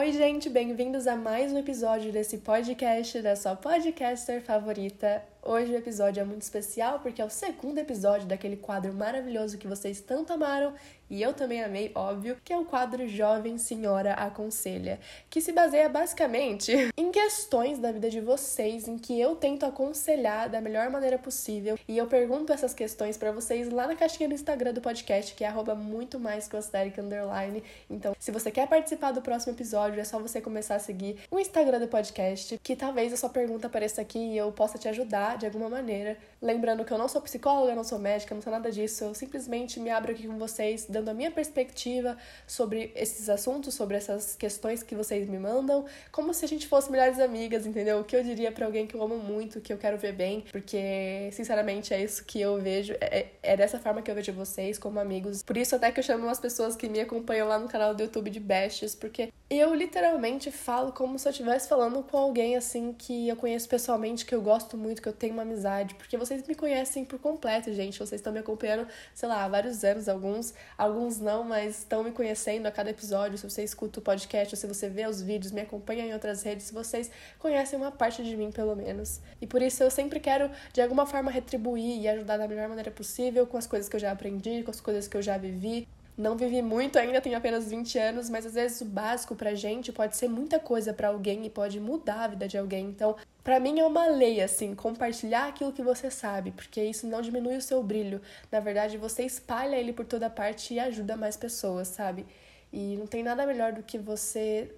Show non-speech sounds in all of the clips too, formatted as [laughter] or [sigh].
Oi, gente, bem-vindos a mais um episódio desse podcast da sua podcaster favorita. Hoje o episódio é muito especial porque é o segundo episódio daquele quadro maravilhoso que vocês tanto amaram e eu também amei, óbvio, que é o quadro Jovem Senhora Aconselha, que se baseia basicamente [laughs] em questões da vida de vocês em que eu tento aconselhar da melhor maneira possível e eu pergunto essas questões para vocês lá na caixinha do Instagram do podcast, que é muito mais underline. Então, se você quer participar do próximo episódio, é só você começar a seguir o Instagram do podcast, que talvez a sua pergunta apareça aqui e eu possa te ajudar de alguma maneira. Lembrando que eu não sou psicóloga, não sou médica, não sou nada disso, eu simplesmente me abro aqui com vocês, dando a minha perspectiva sobre esses assuntos, sobre essas questões que vocês me mandam, como se a gente fosse melhores amigas, entendeu? O que eu diria para alguém que eu amo muito, que eu quero ver bem, porque sinceramente é isso que eu vejo, é, é dessa forma que eu vejo vocês como amigos. Por isso até que eu chamo umas pessoas que me acompanham lá no canal do YouTube de Bestes, porque eu literalmente falo como se eu estivesse falando com alguém assim que eu conheço pessoalmente, que eu gosto muito, que eu tenho uma amizade, porque vocês me conhecem por completo, gente. Vocês estão me acompanhando, sei lá, há vários anos, alguns, alguns não, mas estão me conhecendo a cada episódio. Se você escuta o podcast, se você vê os vídeos, me acompanha em outras redes, vocês conhecem uma parte de mim, pelo menos. E por isso eu sempre quero, de alguma forma, retribuir e ajudar da melhor maneira possível com as coisas que eu já aprendi, com as coisas que eu já vivi. Não vivi muito ainda, tenho apenas 20 anos, mas às vezes o básico pra gente pode ser muita coisa para alguém e pode mudar a vida de alguém. Então, para mim é uma lei assim, compartilhar aquilo que você sabe, porque isso não diminui o seu brilho. Na verdade, você espalha ele por toda parte e ajuda mais pessoas, sabe? E não tem nada melhor do que você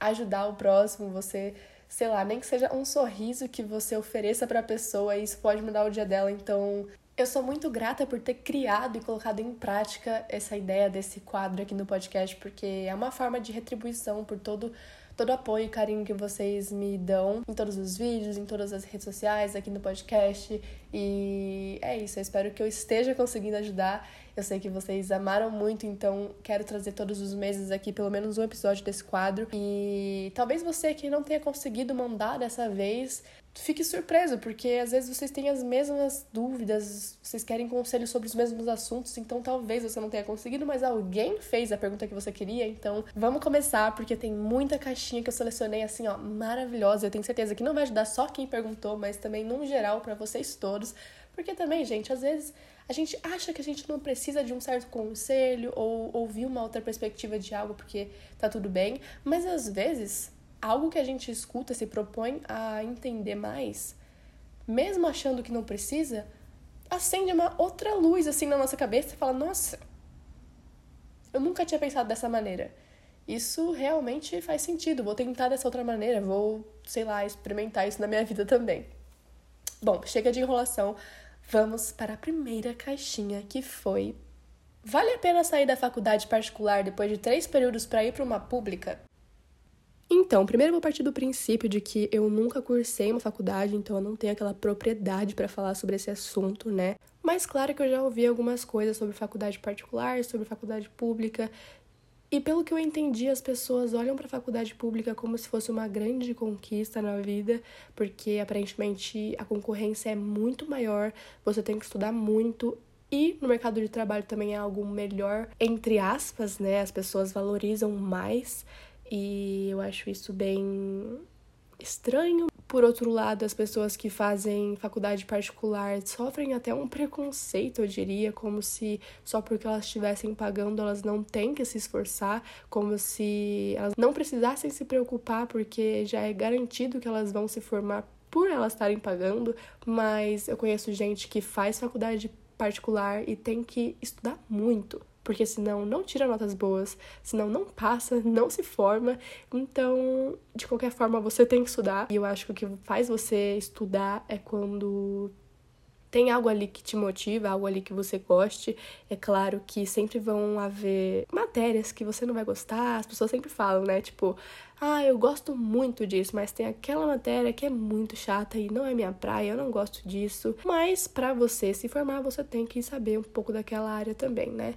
ajudar o próximo, você sei lá, nem que seja um sorriso que você ofereça para pessoa, isso pode mudar o dia dela. Então, eu sou muito grata por ter criado e colocado em prática essa ideia desse quadro aqui no podcast, porque é uma forma de retribuição por todo todo o apoio e carinho que vocês me dão em todos os vídeos, em todas as redes sociais, aqui no podcast. E é isso, eu espero que eu esteja conseguindo ajudar. Eu sei que vocês amaram muito, então quero trazer todos os meses aqui pelo menos um episódio desse quadro. E talvez você que não tenha conseguido mandar dessa vez, fique surpreso, porque às vezes vocês têm as mesmas dúvidas, vocês querem conselhos sobre os mesmos assuntos, então talvez você não tenha conseguido, mas alguém fez a pergunta que você queria, então vamos começar, porque tem muita caixinha que eu selecionei assim, ó, maravilhosa. Eu tenho certeza que não vai ajudar só quem perguntou, mas também no geral para vocês todos, porque também, gente, às vezes a gente acha que a gente não precisa de um certo conselho ou ouvir uma outra perspectiva de algo porque tá tudo bem, mas às vezes algo que a gente escuta, se propõe a entender mais, mesmo achando que não precisa, acende uma outra luz assim na nossa cabeça e fala: Nossa, eu nunca tinha pensado dessa maneira. Isso realmente faz sentido. Vou tentar dessa outra maneira, vou, sei lá, experimentar isso na minha vida também. Bom, chega de enrolação. Vamos para a primeira caixinha que foi: Vale a pena sair da faculdade particular depois de três períodos para ir para uma pública? Então, primeiro eu vou partir do princípio de que eu nunca cursei uma faculdade, então eu não tenho aquela propriedade para falar sobre esse assunto, né? Mas claro que eu já ouvi algumas coisas sobre faculdade particular, sobre faculdade pública, e pelo que eu entendi, as pessoas olham para a faculdade pública como se fosse uma grande conquista na vida, porque aparentemente a concorrência é muito maior, você tem que estudar muito e no mercado de trabalho também é algo melhor, entre aspas, né? As pessoas valorizam mais e eu acho isso bem estranho. Por outro lado, as pessoas que fazem faculdade particular sofrem até um preconceito, eu diria, como se só porque elas estivessem pagando elas não têm que se esforçar, como se elas não precisassem se preocupar porque já é garantido que elas vão se formar por elas estarem pagando, mas eu conheço gente que faz faculdade particular e tem que estudar muito porque senão não tira notas boas, senão não passa, [laughs] não se forma. Então, de qualquer forma, você tem que estudar. E eu acho que o que faz você estudar é quando tem algo ali que te motiva, algo ali que você goste. É claro que sempre vão haver matérias que você não vai gostar, as pessoas sempre falam, né? Tipo, ah, eu gosto muito disso, mas tem aquela matéria que é muito chata e não é minha praia, eu não gosto disso. Mas para você se formar, você tem que saber um pouco daquela área também, né?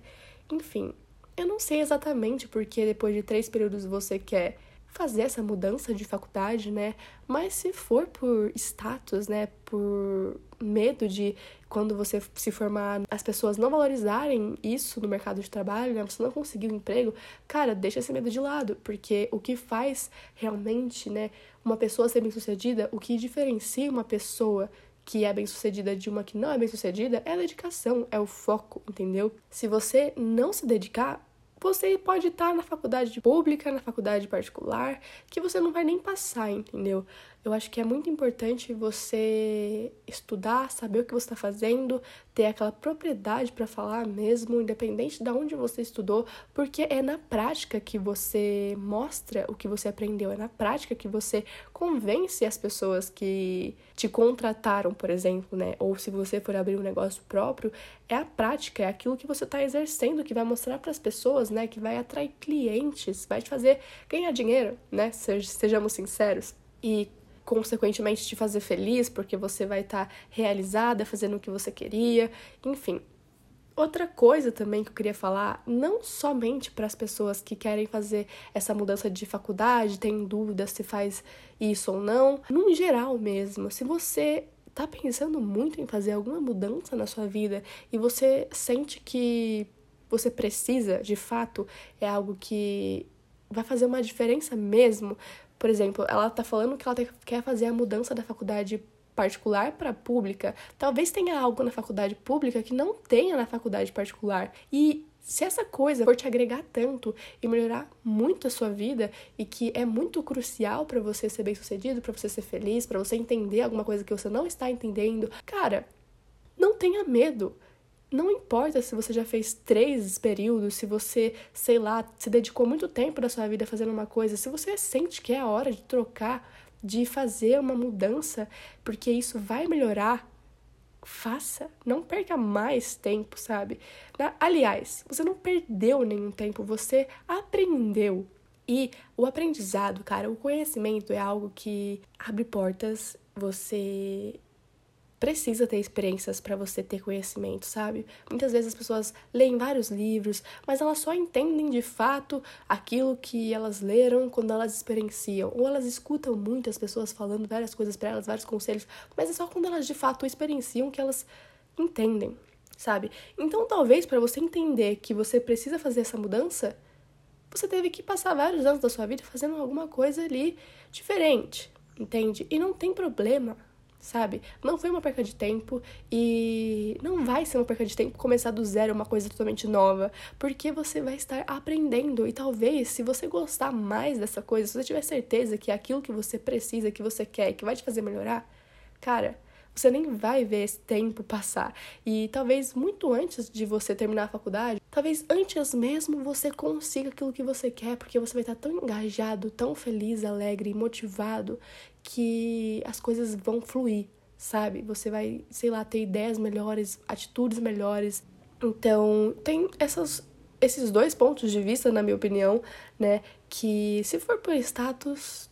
Enfim, eu não sei exatamente porque depois de três períodos você quer fazer essa mudança de faculdade, né? Mas se for por status, né? Por medo de quando você se formar, as pessoas não valorizarem isso no mercado de trabalho, né? Você não conseguir um emprego, cara, deixa esse medo de lado, porque o que faz realmente, né, uma pessoa ser bem-sucedida, o que diferencia uma pessoa que é bem-sucedida de uma que não é bem-sucedida é a dedicação, é o foco, entendeu? Se você não se dedicar, você pode estar na faculdade pública, na faculdade particular, que você não vai nem passar, entendeu? Eu acho que é muito importante você estudar, saber o que você está fazendo, ter aquela propriedade para falar mesmo, independente de onde você estudou, porque é na prática que você mostra o que você aprendeu, é na prática que você convence as pessoas que te contrataram, por exemplo, né? Ou se você for abrir um negócio próprio, é a prática, é aquilo que você está exercendo que vai mostrar para as pessoas, né? Que vai atrair clientes, vai te fazer ganhar dinheiro, né? Sejamos sinceros. E consequentemente te fazer feliz, porque você vai estar tá realizada fazendo o que você queria, enfim. Outra coisa também que eu queria falar, não somente para as pessoas que querem fazer essa mudança de faculdade, têm dúvidas se faz isso ou não, no geral mesmo, se você tá pensando muito em fazer alguma mudança na sua vida e você sente que você precisa, de fato, é algo que vai fazer uma diferença mesmo, por exemplo, ela tá falando que ela quer fazer a mudança da faculdade particular para pública. Talvez tenha algo na faculdade pública que não tenha na faculdade particular. E se essa coisa for te agregar tanto e melhorar muito a sua vida e que é muito crucial para você ser bem-sucedido, para você ser feliz, para você entender alguma coisa que você não está entendendo, cara, não tenha medo. Não importa se você já fez três períodos, se você, sei lá, se dedicou muito tempo da sua vida fazendo uma coisa, se você sente que é a hora de trocar, de fazer uma mudança, porque isso vai melhorar, faça. Não perca mais tempo, sabe? Aliás, você não perdeu nenhum tempo, você aprendeu. E o aprendizado, cara, o conhecimento é algo que abre portas, você precisa ter experiências para você ter conhecimento, sabe? Muitas vezes as pessoas leem vários livros, mas elas só entendem de fato aquilo que elas leram quando elas experienciam, ou elas escutam muitas pessoas falando várias coisas para elas, vários conselhos, mas é só quando elas de fato experienciam que elas entendem, sabe? Então, talvez para você entender que você precisa fazer essa mudança, você teve que passar vários anos da sua vida fazendo alguma coisa ali diferente, entende? E não tem problema sabe? Não foi uma perca de tempo e não vai ser uma perca de tempo começar do zero uma coisa totalmente nova, porque você vai estar aprendendo e talvez se você gostar mais dessa coisa, se você tiver certeza que é aquilo que você precisa, que você quer, que vai te fazer melhorar, cara, você nem vai ver esse tempo passar. E talvez muito antes de você terminar a faculdade, talvez antes mesmo você consiga aquilo que você quer, porque você vai estar tão engajado, tão feliz, alegre e motivado que as coisas vão fluir, sabe? Você vai, sei lá, ter ideias melhores, atitudes melhores. Então, tem essas esses dois pontos de vista, na minha opinião, né, que se for por status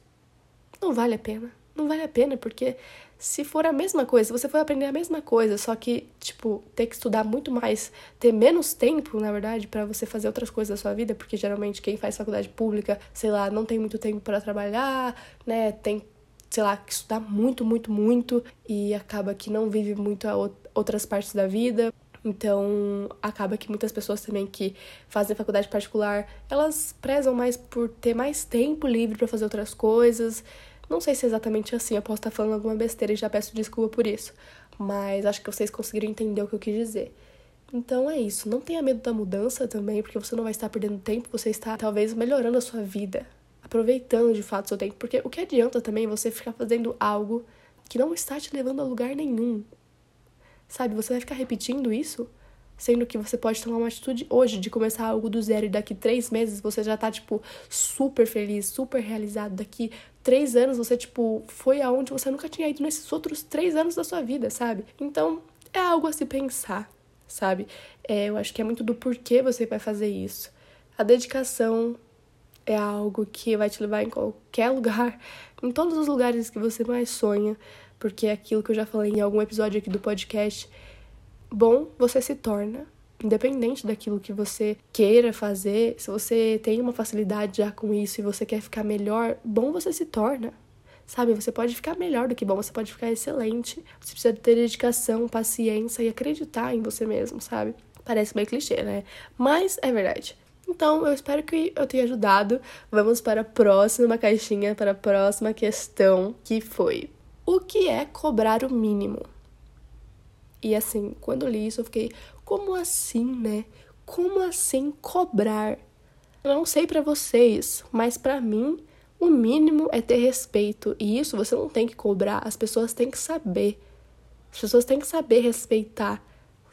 não vale a pena. Não vale a pena porque se for a mesma coisa, você for aprender a mesma coisa, só que, tipo, ter que estudar muito mais, ter menos tempo, na verdade, para você fazer outras coisas da sua vida, porque geralmente quem faz faculdade pública, sei lá, não tem muito tempo para trabalhar, né, tem, sei lá, que estudar muito, muito, muito e acaba que não vive muito outras partes da vida. Então, acaba que muitas pessoas também que fazem faculdade particular, elas prezam mais por ter mais tempo livre para fazer outras coisas não sei se é exatamente assim, eu posso estar falando alguma besteira e já peço desculpa por isso, mas acho que vocês conseguiram entender o que eu quis dizer. Então é isso, não tenha medo da mudança também, porque você não vai estar perdendo tempo, você está talvez melhorando a sua vida, aproveitando de fato seu tempo, porque o que adianta também você ficar fazendo algo que não está te levando a lugar nenhum. Sabe, você vai ficar repetindo isso Sendo que você pode tomar uma atitude hoje de começar algo do zero e daqui três meses você já tá, tipo, super feliz, super realizado. Daqui três anos você, tipo, foi aonde você nunca tinha ido nesses outros três anos da sua vida, sabe? Então, é algo a se pensar, sabe? É, eu acho que é muito do porquê você vai fazer isso. A dedicação é algo que vai te levar em qualquer lugar, em todos os lugares que você mais sonha, porque é aquilo que eu já falei em algum episódio aqui do podcast bom você se torna, independente daquilo que você queira fazer, se você tem uma facilidade já com isso e você quer ficar melhor, bom você se torna. sabe? Você pode ficar melhor do que bom, você pode ficar excelente. Você precisa ter dedicação, paciência e acreditar em você mesmo, sabe? Parece meio clichê, né? Mas é verdade. Então, eu espero que eu tenha ajudado. Vamos para a próxima caixinha, para a próxima questão, que foi: O que é cobrar o mínimo? E assim, quando li isso, eu fiquei: Como assim, né? Como assim cobrar? Eu não sei para vocês, mas para mim, o mínimo é ter respeito. E isso você não tem que cobrar, as pessoas têm que saber. As pessoas têm que saber respeitar,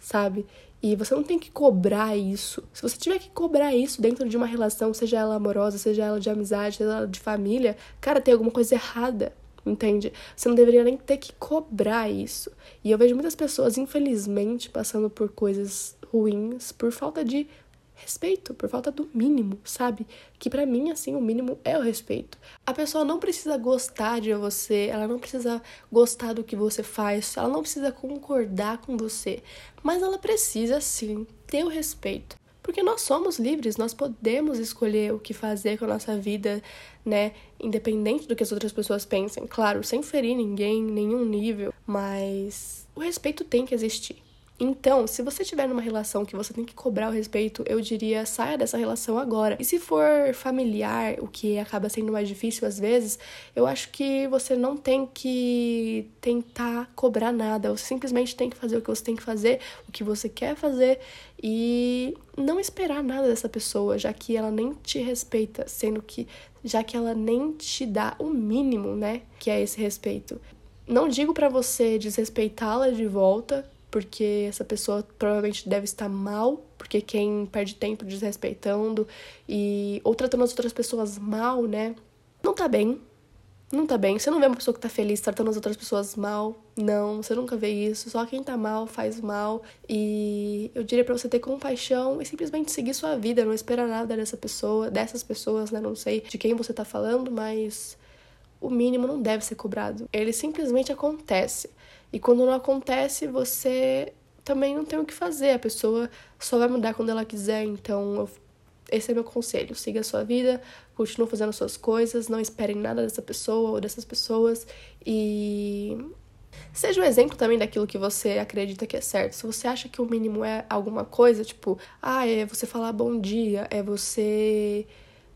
sabe? E você não tem que cobrar isso. Se você tiver que cobrar isso dentro de uma relação, seja ela amorosa, seja ela de amizade, seja ela de família, cara, tem alguma coisa errada. Entende? Você não deveria nem ter que cobrar isso. E eu vejo muitas pessoas, infelizmente, passando por coisas ruins por falta de respeito, por falta do mínimo, sabe? Que para mim, assim, o mínimo é o respeito. A pessoa não precisa gostar de você, ela não precisa gostar do que você faz, ela não precisa concordar com você, mas ela precisa sim ter o respeito. Porque nós somos livres, nós podemos escolher o que fazer com a nossa vida, né? Independente do que as outras pessoas pensem. Claro, sem ferir ninguém, nenhum nível, mas o respeito tem que existir. Então, se você estiver numa relação que você tem que cobrar o respeito, eu diria saia dessa relação agora. E se for familiar, o que acaba sendo mais difícil às vezes, eu acho que você não tem que tentar cobrar nada. Você simplesmente tem que fazer o que você tem que fazer, o que você quer fazer e não esperar nada dessa pessoa, já que ela nem te respeita, sendo que já que ela nem te dá o mínimo, né, que é esse respeito. Não digo para você desrespeitá-la de volta, porque essa pessoa provavelmente deve estar mal, porque quem perde tempo desrespeitando e ou tratando as outras pessoas mal, né? Não tá bem. Não tá bem. Você não vê uma pessoa que tá feliz tratando as outras pessoas mal. Não, você nunca vê isso. Só quem tá mal faz mal. E eu diria para você ter compaixão e simplesmente seguir sua vida, não esperar nada dessa pessoa, dessas pessoas, né? Não sei de quem você tá falando, mas o mínimo não deve ser cobrado. Ele simplesmente acontece. E quando não acontece, você também não tem o que fazer. A pessoa só vai mudar quando ela quiser. Então, eu, esse é meu conselho. Siga a sua vida, continue fazendo suas coisas, não espere nada dessa pessoa ou dessas pessoas. E seja um exemplo também daquilo que você acredita que é certo. Se você acha que o mínimo é alguma coisa, tipo, ah, é você falar bom dia, é você,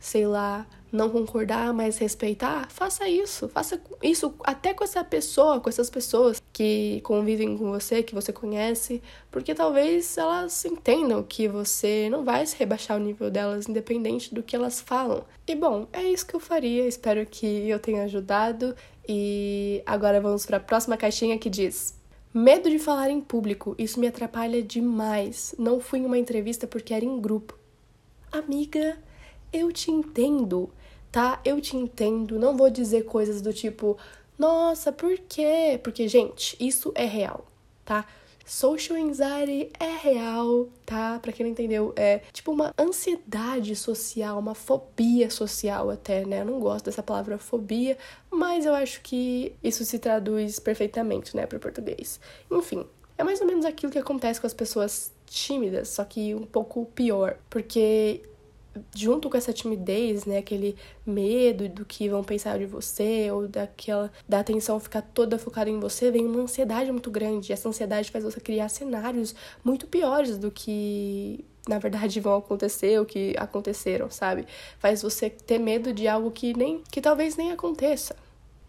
sei lá, não concordar, mas respeitar, faça isso. Faça isso até com essa pessoa, com essas pessoas que convivem com você, que você conhece, porque talvez elas entendam que você não vai se rebaixar o nível delas, independente do que elas falam. E bom, é isso que eu faria. Espero que eu tenha ajudado. E agora vamos para a próxima caixinha que diz: Medo de falar em público, isso me atrapalha demais. Não fui em uma entrevista porque era em grupo. Amiga, eu te entendo tá? Eu te entendo, não vou dizer coisas do tipo, nossa, por quê? Porque, gente, isso é real, tá? Social anxiety é real, tá? Pra quem não entendeu, é tipo uma ansiedade social, uma fobia social até, né? Eu não gosto dessa palavra fobia, mas eu acho que isso se traduz perfeitamente, né, pro português. Enfim, é mais ou menos aquilo que acontece com as pessoas tímidas, só que um pouco pior, porque junto com essa timidez, né, aquele medo do que vão pensar de você ou daquela da atenção ficar toda focada em você, vem uma ansiedade muito grande. Essa ansiedade faz você criar cenários muito piores do que na verdade [laughs] vão acontecer ou que aconteceram, sabe? Faz você ter medo de algo que nem que talvez nem aconteça.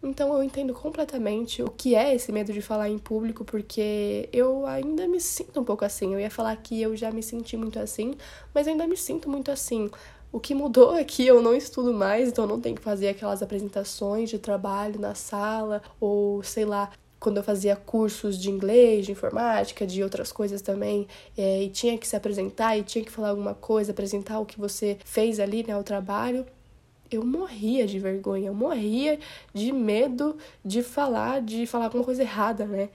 Então eu entendo completamente o que é esse medo de falar em público, porque eu ainda me sinto um pouco assim. Eu ia falar que eu já me senti muito assim, mas ainda me sinto muito assim. O que mudou é que eu não estudo mais, então não tenho que fazer aquelas apresentações de trabalho na sala, ou sei lá, quando eu fazia cursos de inglês, de informática, de outras coisas também, é, e tinha que se apresentar e tinha que falar alguma coisa, apresentar o que você fez ali, né, o trabalho eu morria de vergonha, eu morria de medo de falar, de falar alguma coisa errada, né?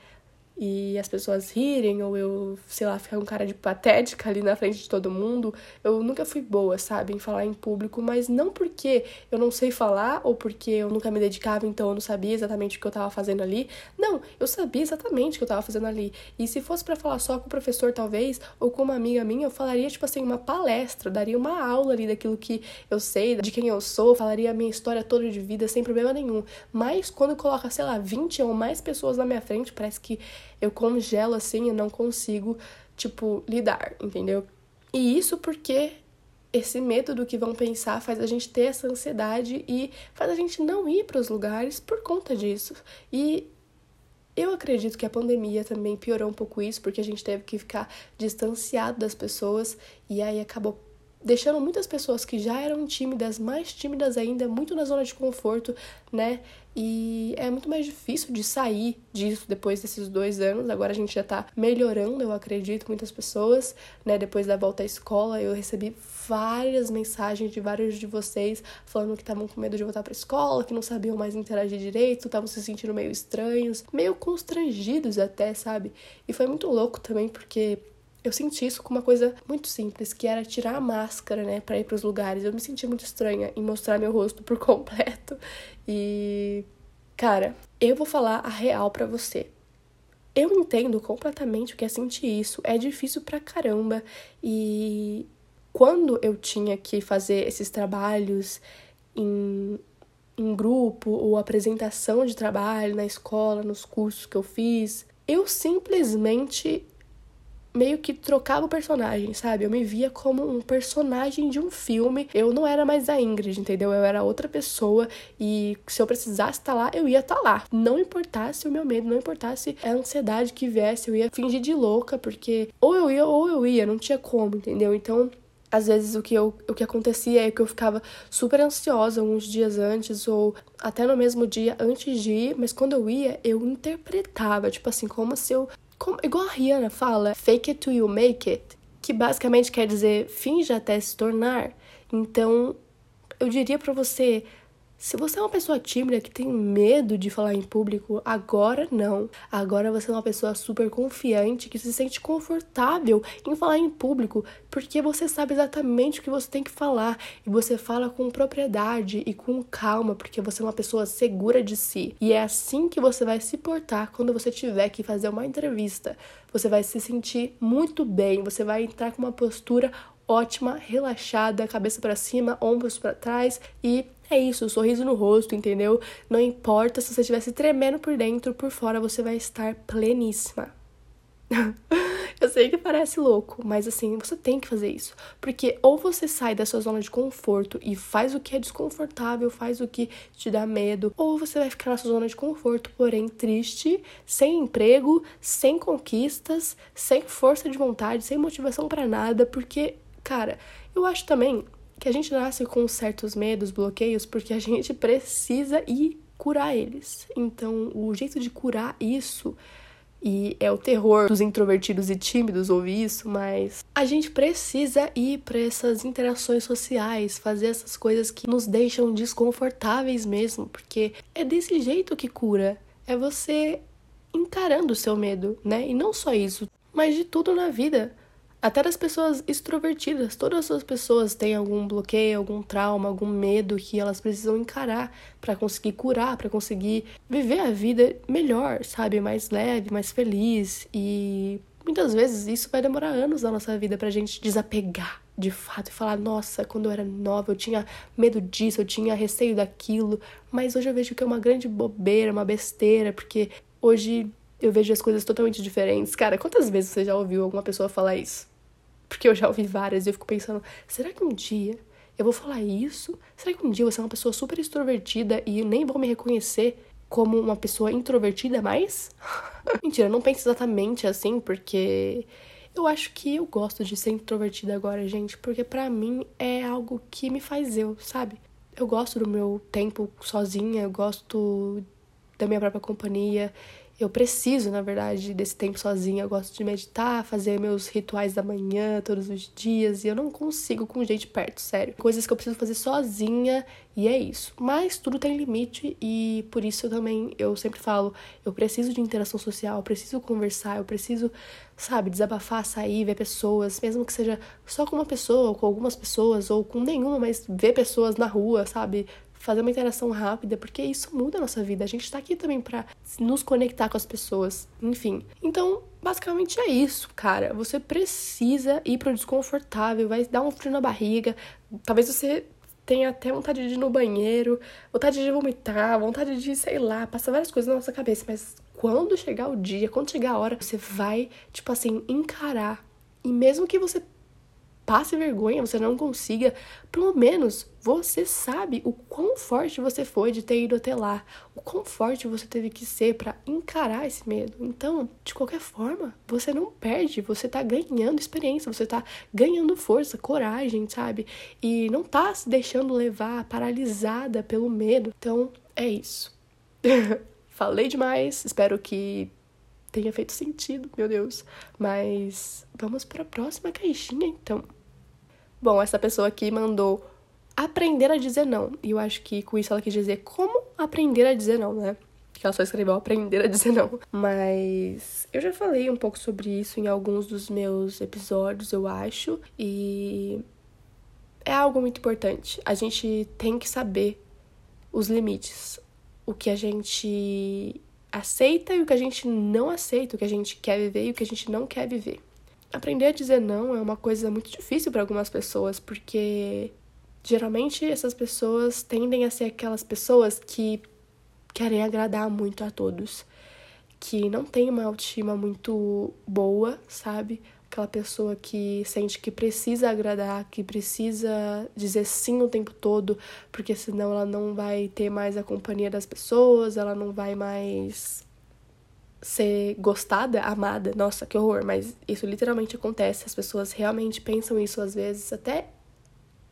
E as pessoas rirem, ou eu, sei lá, ficar um cara de patética ali na frente de todo mundo. Eu nunca fui boa, sabe, em falar em público, mas não porque eu não sei falar ou porque eu nunca me dedicava, então eu não sabia exatamente o que eu tava fazendo ali. Não, eu sabia exatamente o que eu tava fazendo ali. E se fosse para falar só com o professor, talvez, ou com uma amiga minha, eu falaria, tipo assim, uma palestra, daria uma aula ali daquilo que eu sei, de quem eu sou, falaria a minha história toda de vida sem problema nenhum. Mas quando coloca, sei lá, 20 ou mais pessoas na minha frente, parece que eu congelo assim e não consigo, tipo, lidar, entendeu? E isso porque esse medo do que vão pensar faz a gente ter essa ansiedade e faz a gente não ir para os lugares por conta disso. E eu acredito que a pandemia também piorou um pouco isso, porque a gente teve que ficar distanciado das pessoas e aí acabou deixando muitas pessoas que já eram tímidas, mais tímidas ainda, muito na zona de conforto, né? E é muito mais difícil de sair disso depois desses dois anos. Agora a gente já tá melhorando, eu acredito, muitas pessoas, né? Depois da volta à escola, eu recebi várias mensagens de vários de vocês falando que estavam com medo de voltar pra escola, que não sabiam mais interagir direito, estavam se sentindo meio estranhos, meio constrangidos até, sabe? E foi muito louco também, porque eu senti isso com uma coisa muito simples, que era tirar a máscara, né, para ir para os lugares. Eu me senti muito estranha em mostrar meu rosto por [laughs] completo. E cara, eu vou falar a real para você. Eu entendo completamente o que é sentir isso. É difícil pra caramba e quando eu tinha que fazer esses trabalhos em, em grupo ou apresentação de trabalho na escola, nos cursos que eu fiz, eu simplesmente meio que trocava o personagem, sabe? Eu me via como um personagem de um filme. Eu não era mais a Ingrid, entendeu? Eu era outra pessoa e se eu precisasse estar lá, eu ia estar lá. Não importasse o meu medo, não importasse a ansiedade que viesse, eu ia fingir de louca, porque ou eu ia ou eu ia, não tinha como, entendeu? Então, às vezes o que, eu, o que acontecia é que eu ficava super ansiosa uns dias antes ou até no mesmo dia antes de ir, mas quando eu ia, eu interpretava, tipo assim, como se eu como, igual a Rihanna fala, fake it till you make it, que basicamente quer dizer finja até se tornar. Então, eu diria para você se você é uma pessoa tímida que tem medo de falar em público, agora não. Agora você é uma pessoa super confiante que se sente confortável em falar em público, porque você sabe exatamente o que você tem que falar e você fala com propriedade e com calma, porque você é uma pessoa segura de si. E é assim que você vai se portar quando você tiver que fazer uma entrevista. Você vai se sentir muito bem, você vai entrar com uma postura ótima, relaxada, cabeça para cima, ombros para trás e é isso, sorriso no rosto, entendeu? Não importa se você estivesse tremendo por dentro, por fora você vai estar pleníssima. [laughs] Eu sei que parece louco, mas assim, você tem que fazer isso. Porque ou você sai da sua zona de conforto e faz o que é desconfortável, faz o que te dá medo, ou você vai ficar na sua zona de conforto, porém triste, sem emprego, sem conquistas, sem força de vontade, sem motivação para nada, porque, cara, eu acho também que a gente nasce com certos medos, bloqueios, porque a gente precisa ir curar eles. Então, o jeito de curar isso e é o terror dos introvertidos e tímidos ouvir isso, mas a gente precisa ir para essas interações sociais, fazer essas coisas que nos deixam desconfortáveis mesmo, porque é desse jeito que cura. É você encarando o seu medo, né? E não só isso, mas de tudo na vida. Até das pessoas extrovertidas, todas as pessoas têm algum bloqueio, algum trauma, algum medo que elas precisam encarar para conseguir curar, para conseguir viver a vida melhor, sabe, mais leve, mais feliz. E muitas vezes isso vai demorar anos da nossa vida pra gente desapegar de fato e falar: nossa, quando eu era nova eu tinha medo disso, eu tinha receio daquilo, mas hoje eu vejo que é uma grande bobeira, uma besteira, porque hoje eu vejo as coisas totalmente diferentes. Cara, quantas vezes você já ouviu alguma pessoa falar isso? Porque eu já ouvi várias e eu fico pensando, será que um dia eu vou falar isso? Será que um dia eu vou ser uma pessoa super extrovertida e nem vou me reconhecer como uma pessoa introvertida mais? [laughs] Mentira, não penso exatamente assim, porque eu acho que eu gosto de ser introvertida agora, gente, porque para mim é algo que me faz eu, sabe? Eu gosto do meu tempo sozinha, eu gosto da minha própria companhia. Eu preciso, na verdade, desse tempo sozinha. Eu gosto de meditar, fazer meus rituais da manhã todos os dias e eu não consigo com gente perto, sério. Coisas que eu preciso fazer sozinha e é isso. Mas tudo tem limite e por isso eu também eu sempre falo, eu preciso de interação social, eu preciso conversar, eu preciso, sabe, desabafar, sair, ver pessoas, mesmo que seja só com uma pessoa, ou com algumas pessoas ou com nenhuma, mas ver pessoas na rua, sabe? Fazer uma interação rápida, porque isso muda a nossa vida. A gente tá aqui também para nos conectar com as pessoas, enfim. Então, basicamente é isso, cara. Você precisa ir pro desconfortável, vai dar um frio na barriga. Talvez você tenha até vontade de ir no banheiro, vontade de vomitar, vontade de, sei lá, passar várias coisas na nossa cabeça, mas quando chegar o dia, quando chegar a hora, você vai, tipo assim, encarar. E mesmo que você passe vergonha, você não consiga, pelo menos você sabe o quão forte você foi de ter ido até lá, o quão forte você teve que ser para encarar esse medo. Então, de qualquer forma, você não perde, você tá ganhando experiência, você tá ganhando força, coragem, sabe? E não tá se deixando levar paralisada pelo medo. Então, é isso. [laughs] Falei demais, espero que tenha feito sentido, meu Deus. Mas vamos para a próxima caixinha, então. Bom, essa pessoa aqui mandou aprender a dizer não. E eu acho que com isso ela quis dizer como aprender a dizer não, né? Que ela só escreveu aprender a dizer não. Mas eu já falei um pouco sobre isso em alguns dos meus episódios, eu acho. E é algo muito importante. A gente tem que saber os limites. O que a gente aceita e o que a gente não aceita, o que a gente quer viver e o que a gente não quer viver. Aprender a dizer não é uma coisa muito difícil para algumas pessoas, porque geralmente essas pessoas tendem a ser aquelas pessoas que querem agradar muito a todos, que não tem uma autoestima muito boa, sabe? Aquela pessoa que sente que precisa agradar, que precisa dizer sim o tempo todo, porque senão ela não vai ter mais a companhia das pessoas, ela não vai mais ser gostada, amada, nossa, que horror, mas isso literalmente acontece. As pessoas realmente pensam isso às vezes, até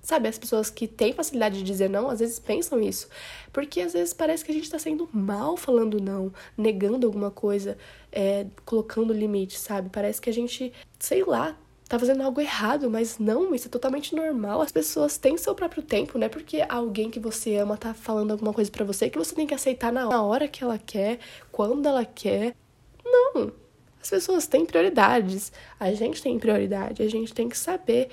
sabe, as pessoas que têm facilidade de dizer não, às vezes pensam isso. Porque às vezes parece que a gente tá sendo mal falando não, negando alguma coisa, é, colocando limite, sabe? Parece que a gente, sei lá, tá fazendo algo errado, mas não, isso é totalmente normal. As pessoas têm seu próprio tempo, né? Porque alguém que você ama tá falando alguma coisa para você que você tem que aceitar na hora que ela quer, quando ela quer. Não. As pessoas têm prioridades. A gente tem prioridade. A gente tem que saber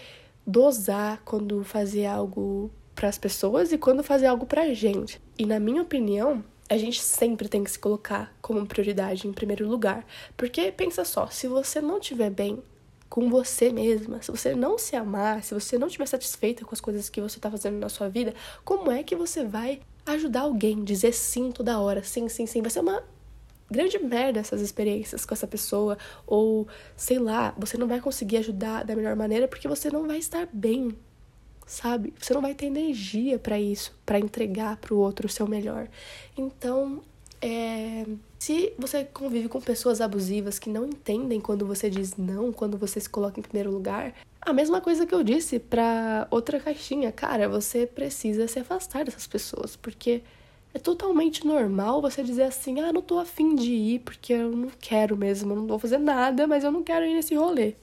dosar quando fazer algo para as pessoas e quando fazer algo pra gente. E na minha opinião, a gente sempre tem que se colocar como prioridade em primeiro lugar. Porque pensa só, se você não estiver bem com você mesma, se você não se amar, se você não estiver satisfeita com as coisas que você está fazendo na sua vida, como é que você vai ajudar alguém? Dizer sim toda hora, sim, sim, sim. Vai ser uma grande merda essas experiências com essa pessoa, ou sei lá, você não vai conseguir ajudar da melhor maneira porque você não vai estar bem, sabe? Você não vai ter energia para isso, para entregar para o outro o seu melhor. Então, é, se você convive com pessoas abusivas que não entendem quando você diz não, quando você se coloca em primeiro lugar, a mesma coisa que eu disse para outra caixinha, cara, você precisa se afastar dessas pessoas, porque é totalmente normal você dizer assim: "Ah, não tô afim de ir porque eu não quero mesmo, eu não vou fazer nada, mas eu não quero ir nesse rolê".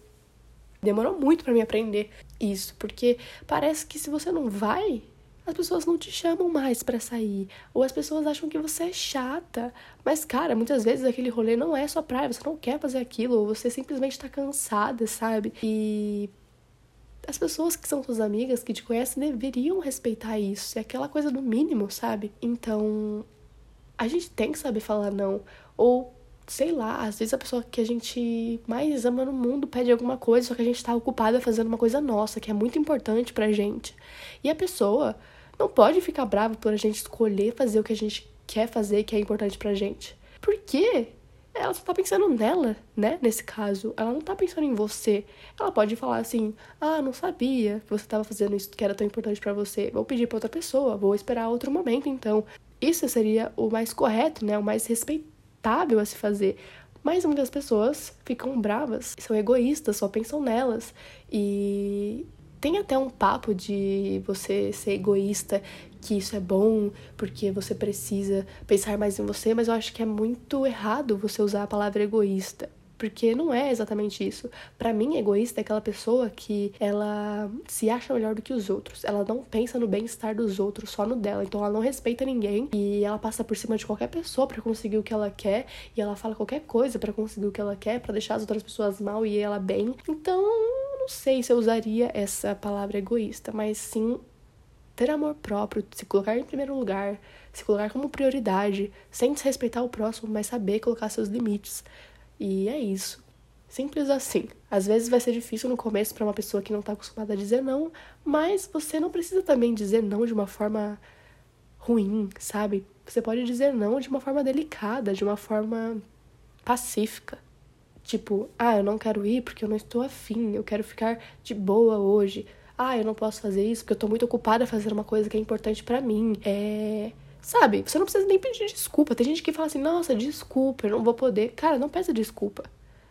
Demorou muito para mim aprender isso, porque parece que se você não vai, as pessoas não te chamam mais para sair. Ou as pessoas acham que você é chata. Mas, cara, muitas vezes aquele rolê não é só praia, você não quer fazer aquilo, ou você simplesmente tá cansada, sabe? E as pessoas que são suas amigas, que te conhecem, deveriam respeitar isso. É aquela coisa do mínimo, sabe? Então, a gente tem que saber falar não. Ou, sei lá, às vezes a pessoa que a gente mais ama no mundo pede alguma coisa, só que a gente tá ocupada fazendo uma coisa nossa, que é muito importante pra gente. E a pessoa não pode ficar brava por a gente escolher fazer o que a gente quer fazer, que é importante pra gente. Por quê? Ela só tá pensando nela, né? Nesse caso. Ela não tá pensando em você. Ela pode falar assim: ah, não sabia que você tava fazendo isso que era tão importante para você. Vou pedir pra outra pessoa, vou esperar outro momento, então. Isso seria o mais correto, né? O mais respeitável a se fazer. Mas muitas pessoas ficam bravas, são egoístas, só pensam nelas. E tem até um papo de você ser egoísta que isso é bom, porque você precisa pensar mais em você, mas eu acho que é muito errado você usar a palavra egoísta. Porque não é exatamente isso. Para mim, egoísta é aquela pessoa que ela se acha melhor do que os outros. Ela não pensa no bem-estar dos outros, só no dela. Então ela não respeita ninguém e ela passa por cima de qualquer pessoa para conseguir o que ela quer e ela fala qualquer coisa para conseguir o que ela quer, para deixar as outras pessoas mal e ela bem. Então, não sei se eu usaria essa palavra egoísta, mas sim ter amor próprio, se colocar em primeiro lugar, se colocar como prioridade, sem desrespeitar o próximo, mas saber colocar seus limites. E é isso. Simples assim. Às vezes vai ser difícil no começo para uma pessoa que não está acostumada a dizer não, mas você não precisa também dizer não de uma forma ruim, sabe? Você pode dizer não de uma forma delicada, de uma forma pacífica. Tipo, ah, eu não quero ir porque eu não estou afim, eu quero ficar de boa hoje. Ah, eu não posso fazer isso porque eu tô muito ocupada fazendo uma coisa que é importante para mim. É Sabe? Você não precisa nem pedir desculpa. Tem gente que fala assim: nossa, desculpa, eu não vou poder. Cara, não peça desculpa.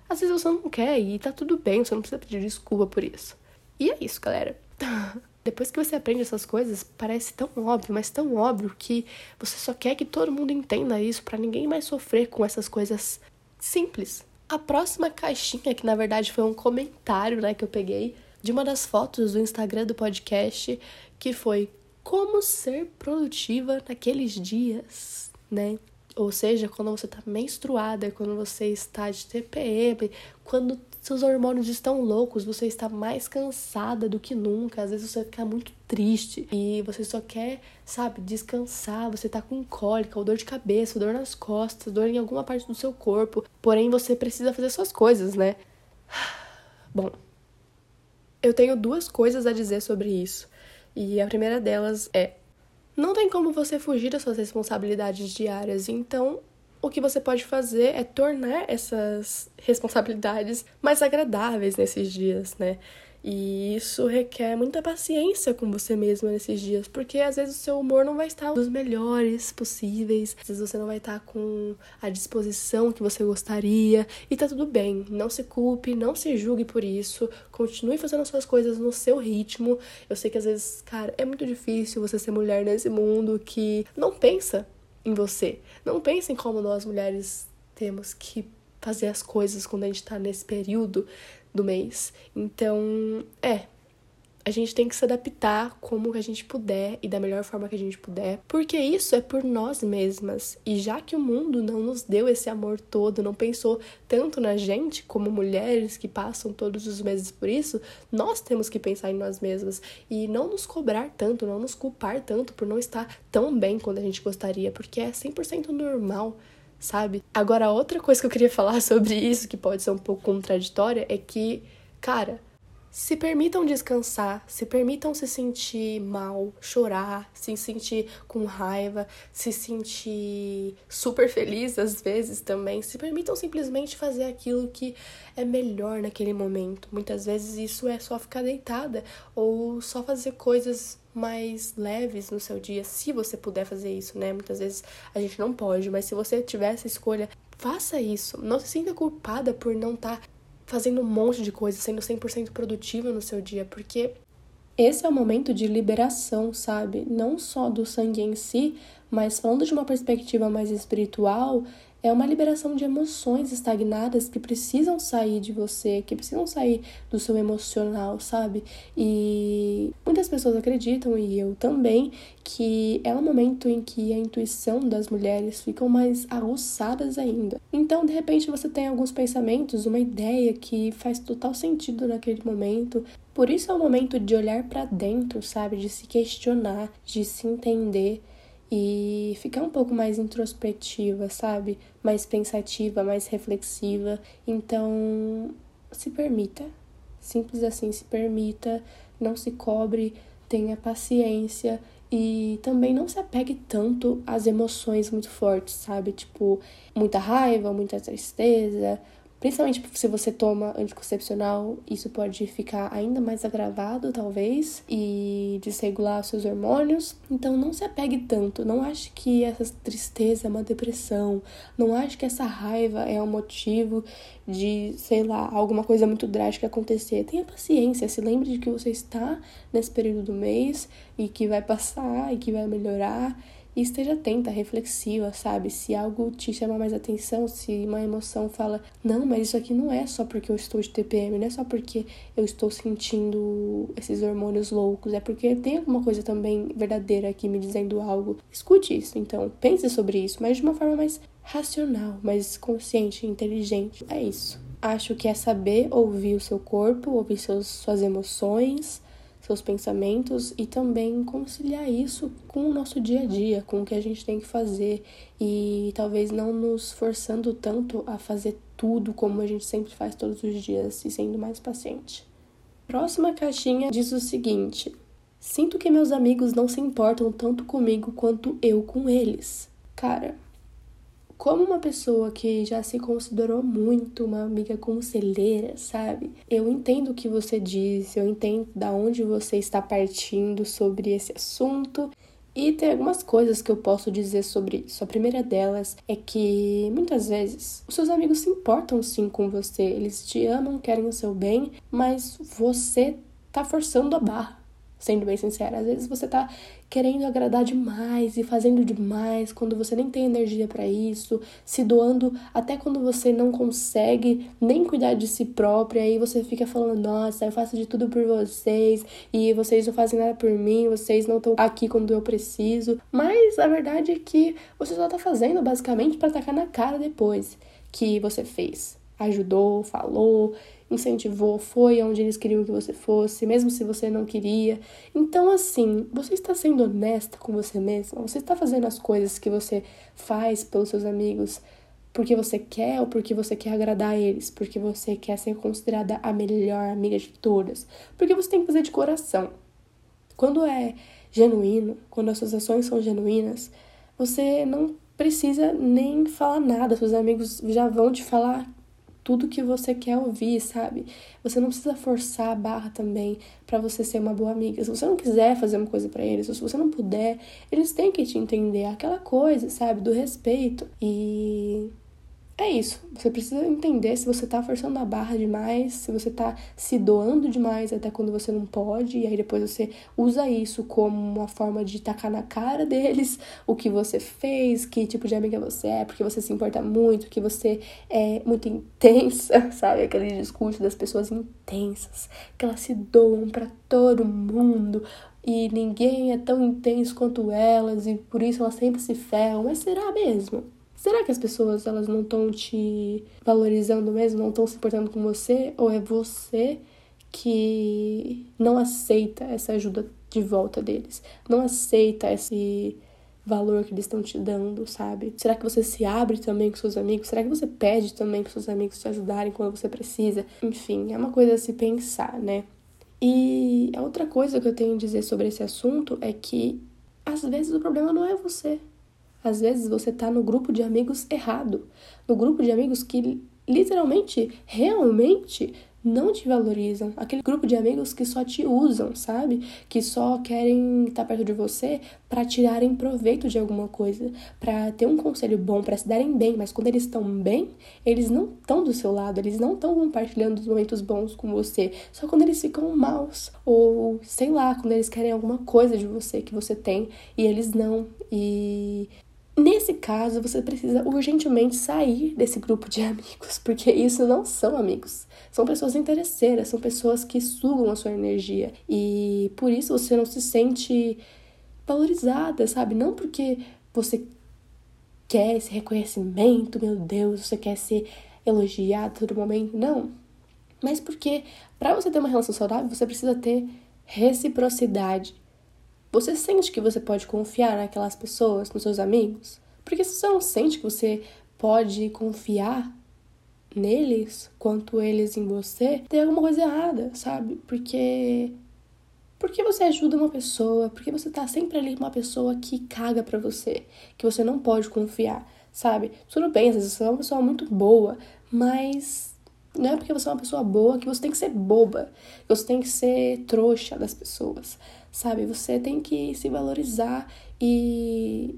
Às vezes você não quer e tá tudo bem, você não precisa pedir desculpa por isso. E é isso, galera. [laughs] Depois que você aprende essas coisas, parece tão óbvio, mas tão óbvio que você só quer que todo mundo entenda isso para ninguém mais sofrer com essas coisas simples. A próxima caixinha, que na verdade foi um comentário, né, que eu peguei de uma das fotos do Instagram do podcast, que foi como ser produtiva naqueles dias, né? Ou seja, quando você está menstruada, quando você está de TPM, quando seus hormônios estão loucos, você está mais cansada do que nunca, às vezes você fica muito triste e você só quer, sabe, descansar, você tá com cólica, ou dor de cabeça, dor nas costas, dor em alguma parte do seu corpo, porém você precisa fazer suas coisas, né? [sighs] Bom, eu tenho duas coisas a dizer sobre isso. E a primeira delas é: não tem como você fugir das suas responsabilidades diárias, então o que você pode fazer é tornar essas responsabilidades mais agradáveis nesses dias, né? E isso requer muita paciência com você mesma nesses dias, porque às vezes o seu humor não vai estar dos melhores possíveis, às vezes você não vai estar com a disposição que você gostaria, e tá tudo bem. Não se culpe, não se julgue por isso, continue fazendo as suas coisas no seu ritmo. Eu sei que às vezes, cara, é muito difícil você ser mulher nesse mundo que não pensa em você, não pensa em como nós mulheres temos que fazer as coisas quando a gente tá nesse período do mês. Então, é, a gente tem que se adaptar como a gente puder e da melhor forma que a gente puder, porque isso é por nós mesmas. E já que o mundo não nos deu esse amor todo, não pensou tanto na gente como mulheres que passam todos os meses por isso, nós temos que pensar em nós mesmas e não nos cobrar tanto, não nos culpar tanto por não estar tão bem quanto a gente gostaria, porque é 100% normal sabe? Agora, outra coisa que eu queria [laughs] falar sobre isso, que pode ser um pouco contraditória, é que, cara, se permitam descansar, se permitam se sentir mal, chorar, se sentir com raiva, se sentir super feliz às vezes também. Se permitam simplesmente fazer aquilo que é melhor naquele momento. Muitas vezes isso é só ficar deitada ou só fazer coisas mais leves no seu dia, se você puder fazer isso, né? Muitas vezes a gente não pode, mas se você tiver essa escolha, faça isso. Não se sinta culpada por não estar tá fazendo um monte de coisa, sendo 100% produtiva no seu dia, porque esse é o momento de liberação, sabe? Não só do sangue em si, mas falando de uma perspectiva mais espiritual, é uma liberação de emoções estagnadas que precisam sair de você, que precisam sair do seu emocional, sabe? E muitas pessoas acreditam, e eu também, que é um momento em que a intuição das mulheres ficam mais aguçadas ainda. Então, de repente, você tem alguns pensamentos, uma ideia que faz total sentido naquele momento. Por isso é o momento de olhar para dentro, sabe? De se questionar, de se entender e ficar um pouco mais introspectiva, sabe? Mais pensativa, mais reflexiva. Então, se permita. Simples assim, se permita, não se cobre, tenha paciência e também não se apegue tanto às emoções muito fortes, sabe? Tipo, muita raiva, muita tristeza, Principalmente se você toma anticoncepcional, isso pode ficar ainda mais agravado, talvez, e desregular seus hormônios. Então não se apegue tanto, não ache que essa tristeza é uma depressão, não ache que essa raiva é um motivo de, sei lá, alguma coisa muito drástica acontecer. Tenha paciência, se lembre de que você está nesse período do mês e que vai passar e que vai melhorar e esteja atenta, reflexiva, sabe? Se algo te chama mais atenção, se uma emoção fala, não, mas isso aqui não é só porque eu estou de TPM, não é só porque eu estou sentindo esses hormônios loucos, é porque tem alguma coisa também verdadeira aqui me dizendo algo. Escute isso, então, pense sobre isso, mas de uma forma mais racional, mais consciente, inteligente. É isso. Acho que é saber ouvir o seu corpo, ouvir seus, suas emoções, seus pensamentos e também conciliar isso com o nosso dia a dia, com o que a gente tem que fazer e talvez não nos forçando tanto a fazer tudo como a gente sempre faz todos os dias e sendo mais paciente. Próxima caixinha diz o seguinte: Sinto que meus amigos não se importam tanto comigo quanto eu com eles. Cara, como uma pessoa que já se considerou muito uma amiga conselheira, sabe? Eu entendo o que você disse, eu entendo da onde você está partindo sobre esse assunto. E tem algumas coisas que eu posso dizer sobre isso. A primeira delas é que muitas vezes os seus amigos se importam sim com você, eles te amam, querem o seu bem, mas você tá forçando a barra sendo bem sincera. Às vezes você tá querendo agradar demais e fazendo demais quando você nem tem energia para isso, se doando até quando você não consegue nem cuidar de si própria, aí você fica falando: "Nossa, eu faço de tudo por vocês e vocês não fazem nada por mim, vocês não estão aqui quando eu preciso". Mas a verdade é que você só tá fazendo basicamente para tacar na cara depois que você fez. Ajudou, falou, incentivou, foi onde eles queriam que você fosse, mesmo se você não queria. Então, assim, você está sendo honesta com você mesma? Você está fazendo as coisas que você faz pelos seus amigos porque você quer ou porque você quer agradar eles? Porque você quer ser considerada a melhor amiga de todas? Porque você tem que fazer de coração. Quando é genuíno, quando as suas ações são genuínas, você não precisa nem falar nada. Seus amigos já vão te falar tudo que você quer ouvir, sabe? Você não precisa forçar a barra também para você ser uma boa amiga. Se você não quiser fazer uma coisa para eles, ou se você não puder, eles têm que te entender aquela coisa, sabe, do respeito. E é isso. Você precisa entender se você tá forçando a barra demais, se você tá se doando demais até quando você não pode, e aí depois você usa isso como uma forma de tacar na cara deles [laughs] o que você fez, que tipo de amiga você é, porque você se importa muito, que você é muito intensa, [laughs] sabe? Aquele discurso das pessoas intensas, que elas se doam para todo mundo, e ninguém é tão intenso quanto elas e por isso elas sempre se ferram. Mas será mesmo? Será que as pessoas elas não estão te valorizando mesmo, não estão se importando com você? Ou é você que não aceita essa ajuda de volta deles? Não aceita esse valor que eles estão te dando, sabe? Será que você se abre também com seus amigos? Será que você pede também para seus amigos te ajudarem quando você precisa? Enfim, é uma coisa a se pensar, né? E a outra coisa que eu tenho a dizer sobre esse assunto é que às vezes o problema não é você. Às vezes você tá no grupo de amigos errado, no grupo de amigos que literalmente, realmente não te valorizam, aquele grupo de amigos que só te usam, sabe? Que só querem estar perto de você para tirarem proveito de alguma coisa, para ter um conselho bom, para se darem bem, mas quando eles estão bem, eles não estão do seu lado, eles não estão compartilhando os momentos bons com você, só quando eles ficam maus ou sei lá, quando eles querem alguma coisa de você que você tem e eles não. E Nesse caso, você precisa urgentemente sair desse grupo de [laughs] amigos, porque isso não são amigos. São pessoas interesseiras, são pessoas que sugam a sua energia. E por isso você não se sente valorizada, sabe? Não porque você quer esse reconhecimento, meu Deus, você quer ser elogiado todo momento, não. Mas porque para você ter uma relação saudável, você precisa ter reciprocidade. Você sente que você pode confiar naquelas pessoas, nos seus amigos? Porque se você não sente que você pode confiar neles quanto eles em você, tem alguma coisa errada, sabe? Porque porque você ajuda uma pessoa, porque você tá sempre ali com uma pessoa que caga para você, que você não pode confiar, sabe? Tudo bem, às vezes você é uma pessoa muito boa, Mas não é porque você é uma pessoa boa que você tem que ser boba, que você tem que ser trouxa das pessoas, sabe? Você tem que se valorizar e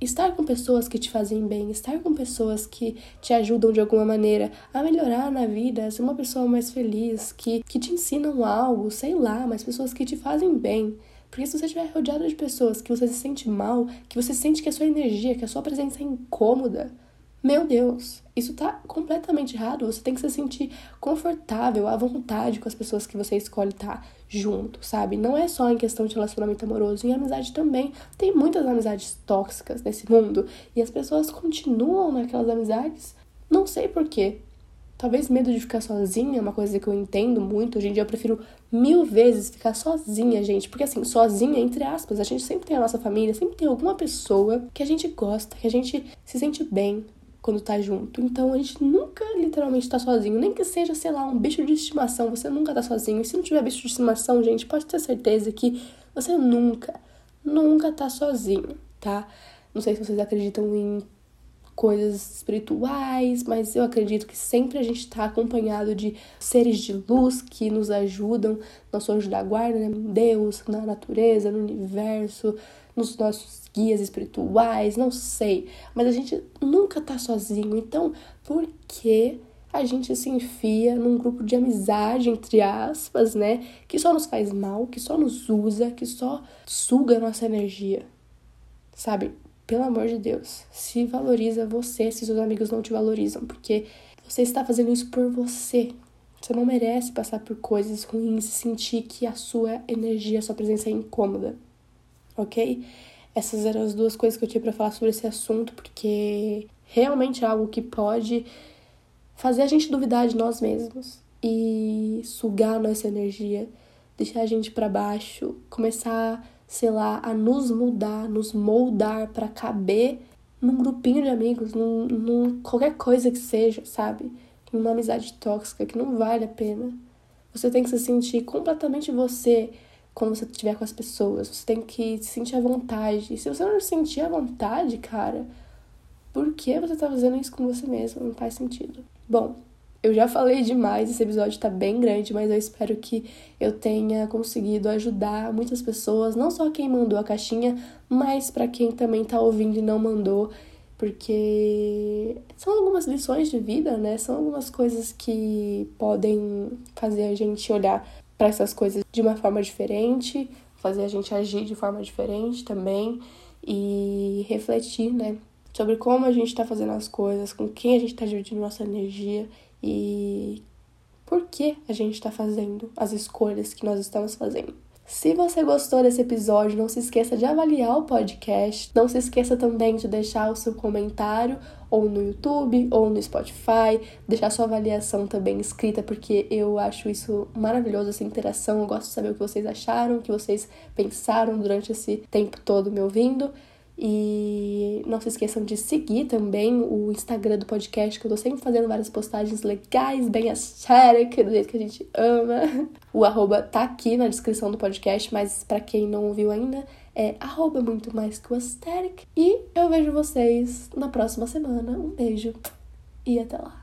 estar com pessoas que te fazem bem, estar com pessoas que te ajudam de alguma maneira a melhorar na vida, ser uma pessoa mais feliz, que, que te ensinam algo, sei lá, mas pessoas que te fazem bem. Porque se você estiver rodeado de pessoas que você se sente mal, que você sente que a sua energia, que a sua presença é incômoda, meu Deus, isso tá completamente errado. Você tem que se sentir confortável, à vontade com as pessoas que você escolhe estar junto, sabe? Não é só em questão de relacionamento amoroso, em amizade também. Tem muitas amizades tóxicas nesse mundo e as pessoas continuam naquelas amizades. Não sei porquê. Talvez medo de ficar sozinha é uma coisa que eu entendo muito. Hoje em dia eu prefiro mil vezes ficar sozinha, gente. Porque assim, sozinha, entre aspas, a gente sempre tem a nossa família, sempre tem alguma pessoa que a gente gosta, que a gente se sente bem, quando tá junto. Então a gente nunca literalmente tá sozinho, nem que seja, sei lá, um bicho de estimação, você nunca tá sozinho. E se não tiver bicho de estimação, gente, pode ter certeza que você nunca, nunca tá sozinho, tá? Não sei se vocês acreditam em coisas espirituais, mas eu acredito que sempre a gente está acompanhado de seres de luz que nos ajudam, nosso anjo da guarda, né? Deus, na natureza, no universo, nos nossos guias espirituais, não sei. Mas a gente nunca tá sozinho. Então, por que a gente se enfia num grupo de amizade, entre aspas, né? Que só nos faz mal, que só nos usa, que só suga a nossa energia. Sabe? Pelo amor de Deus, se valoriza você se seus amigos não te valorizam, porque você está fazendo isso por você. Você não merece passar por coisas ruins e sentir que a sua energia, a sua presença é incômoda ok? Essas eram as duas coisas que eu tinha para falar sobre esse assunto, porque realmente é algo que pode fazer a gente duvidar de nós mesmos e sugar nossa energia, deixar a gente para baixo, começar, sei lá, a nos mudar, nos moldar para caber num grupinho de amigos, num, num qualquer coisa que seja, sabe? Numa amizade tóxica que não vale a pena. Você tem que se sentir completamente você quando você estiver com as pessoas. Você tem que se sentir à vontade. E se você não se sentir à vontade, cara, por que você tá fazendo isso com você mesmo? Não faz sentido. Bom, eu já falei demais, esse episódio tá bem grande, mas eu espero que eu tenha conseguido ajudar muitas pessoas, não só quem mandou a caixinha, mas para quem também tá ouvindo e não mandou, porque são algumas lições de vida, né? São algumas coisas que podem fazer a gente olhar para essas coisas de uma forma diferente, fazer a gente agir de forma diferente também e refletir, né, sobre como a gente está fazendo as coisas, com quem a gente está dividindo nossa energia e por que a gente está fazendo as escolhas que nós estamos fazendo. Se você gostou desse episódio, não se esqueça de avaliar o podcast. Não se esqueça também de deixar o seu comentário ou no YouTube ou no Spotify, deixar sua avaliação também escrita, porque eu acho isso maravilhoso, essa interação. Eu gosto de saber o que vocês acharam, o que vocês pensaram durante esse tempo todo me ouvindo. E não se esqueçam de seguir também o Instagram do podcast, que eu tô sempre fazendo várias postagens legais, bem aesthetic, do jeito que a gente ama. [laughs] O arroba tá aqui na descrição do podcast, mas para quem não viu ainda, é arroba muito mais que o aesthetic. E eu vejo vocês na próxima semana. Um beijo e até lá.